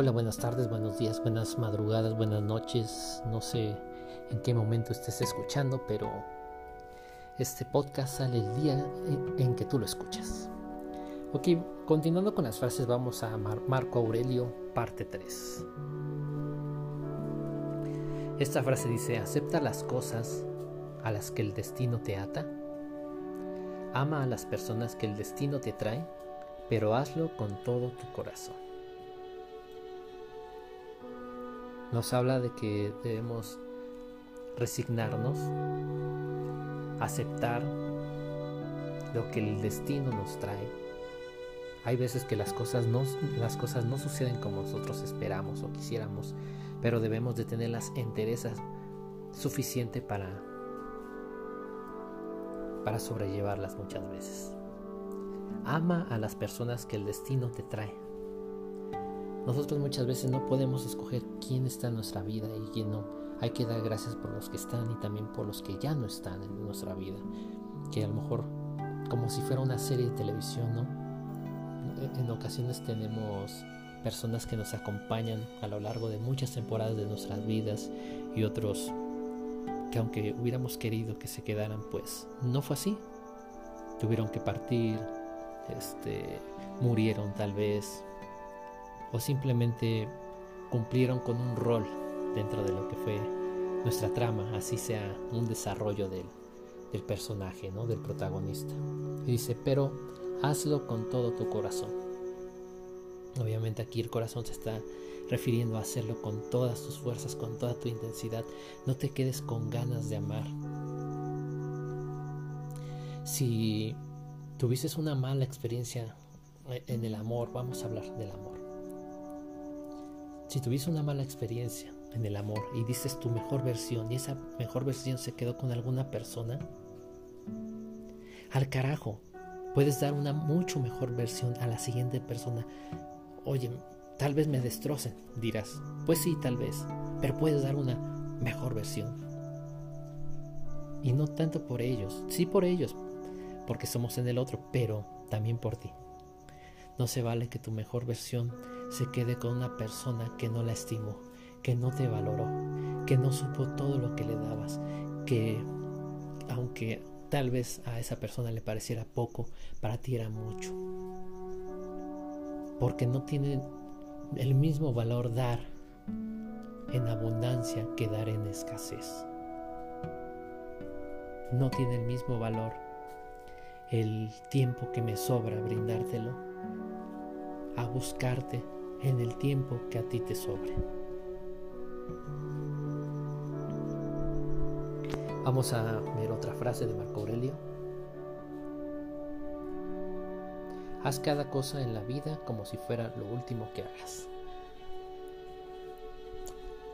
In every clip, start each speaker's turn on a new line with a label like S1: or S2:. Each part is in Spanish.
S1: Hola, buenas tardes, buenos días, buenas madrugadas, buenas noches. No sé en qué momento estés escuchando, pero este podcast sale el día en que tú lo escuchas. Ok, continuando con las frases, vamos a Marco Aurelio, parte 3. Esta frase dice, acepta las cosas a las que el destino te ata. Ama a las personas que el destino te trae, pero hazlo con todo tu corazón. Nos habla de que debemos resignarnos, aceptar lo que el destino nos trae. Hay veces que las cosas no, las cosas no suceden como nosotros esperamos o quisiéramos, pero debemos de tener las enterezas suficiente para, para sobrellevarlas muchas veces. Ama a las personas que el destino te trae. Nosotros muchas veces no podemos escoger quién está en nuestra vida y quién no. Hay que dar gracias por los que están y también por los que ya no están en nuestra vida. Que a lo mejor, como si fuera una serie de televisión, ¿no? En ocasiones tenemos personas que nos acompañan a lo largo de muchas temporadas de nuestras vidas y otros que aunque hubiéramos querido que se quedaran, pues no fue así. Tuvieron que partir, este, murieron tal vez, o simplemente cumplieron con un rol dentro de lo que fue nuestra trama, así sea un desarrollo del, del personaje, ¿no? del protagonista. Y dice, pero hazlo con todo tu corazón. Obviamente aquí el corazón se está refiriendo a hacerlo con todas tus fuerzas, con toda tu intensidad. No te quedes con ganas de amar. Si tuvieses una mala experiencia en el amor, vamos a hablar del amor. Si tuviste una mala experiencia en el amor y dices tu mejor versión y esa mejor versión se quedó con alguna persona, al carajo, puedes dar una mucho mejor versión a la siguiente persona. Oye, tal vez me destrocen, dirás. Pues sí, tal vez, pero puedes dar una mejor versión. Y no tanto por ellos, sí por ellos, porque somos en el otro, pero también por ti. No se vale que tu mejor versión se quede con una persona que no la estimó, que no te valoró, que no supo todo lo que le dabas, que aunque tal vez a esa persona le pareciera poco, para ti era mucho. Porque no tiene el mismo valor dar en abundancia que dar en escasez. No tiene el mismo valor el tiempo que me sobra brindártelo a buscarte en el tiempo que a ti te sobre. Vamos a ver otra frase de Marco Aurelio. Haz cada cosa en la vida como si fuera lo último que hagas.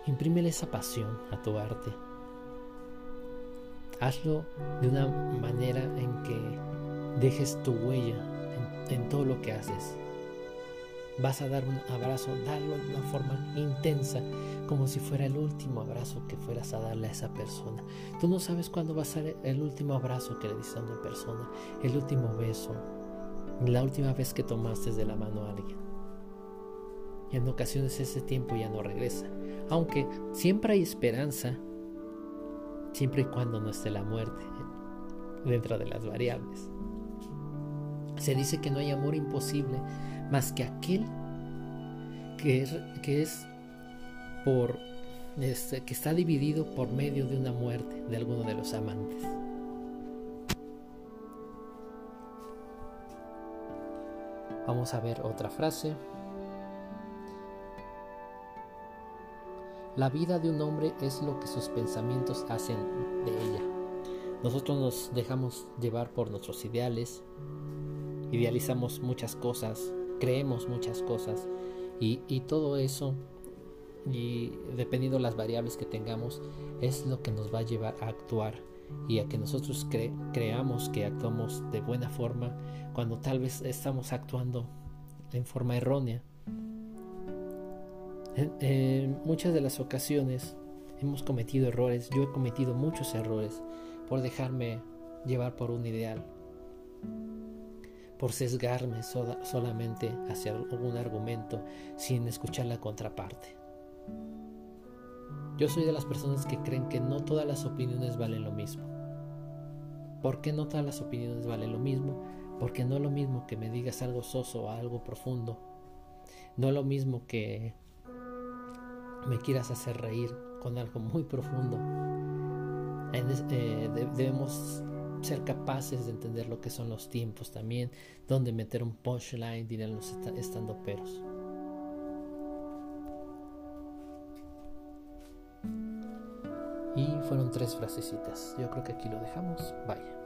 S1: Imprímele esa pasión a tu arte. Hazlo de una manera en que dejes tu huella en, en todo lo que haces Vas a dar un abrazo, darlo de una forma intensa, como si fuera el último abrazo que fueras a darle a esa persona. Tú no sabes cuándo va a ser el último abrazo que le diste a una persona, el último beso, la última vez que tomaste de la mano a alguien. Y en ocasiones ese tiempo ya no regresa. Aunque siempre hay esperanza, siempre y cuando no esté la muerte dentro de las variables. Se dice que no hay amor imposible más que aquel que es, que es por este, que está dividido por medio de una muerte de alguno de los amantes. Vamos a ver otra frase. La vida de un hombre es lo que sus pensamientos hacen de ella. Nosotros nos dejamos llevar por nuestros ideales, idealizamos muchas cosas, creemos muchas cosas y, todo eso y dependiendo las variables que tengamos es lo que nos va a llevar a actuar y a que nosotros creamos que actuamos de buena forma cuando tal vez estamos actuando en forma errónea. en, muchas de las ocasiones hemos cometido errores, yo he cometido muchos errores por dejarme llevar por un ideal por sesgarme solamente hacia algún argumento sin escuchar la contraparte. Yo soy de las personas que creen que no todas las opiniones valen lo mismo. ¿Por qué no todas las opiniones valen lo mismo? Porque no es lo mismo que me digas algo soso o algo profundo. No es lo mismo que me quieras hacer reír con algo muy profundo. Eh, debemos ser capaces de entender lo que son los tiempos también, donde meter un punchline, dirán los estando peros. Y fueron tres frasecitas. Yo creo que aquí lo dejamos. Vaya.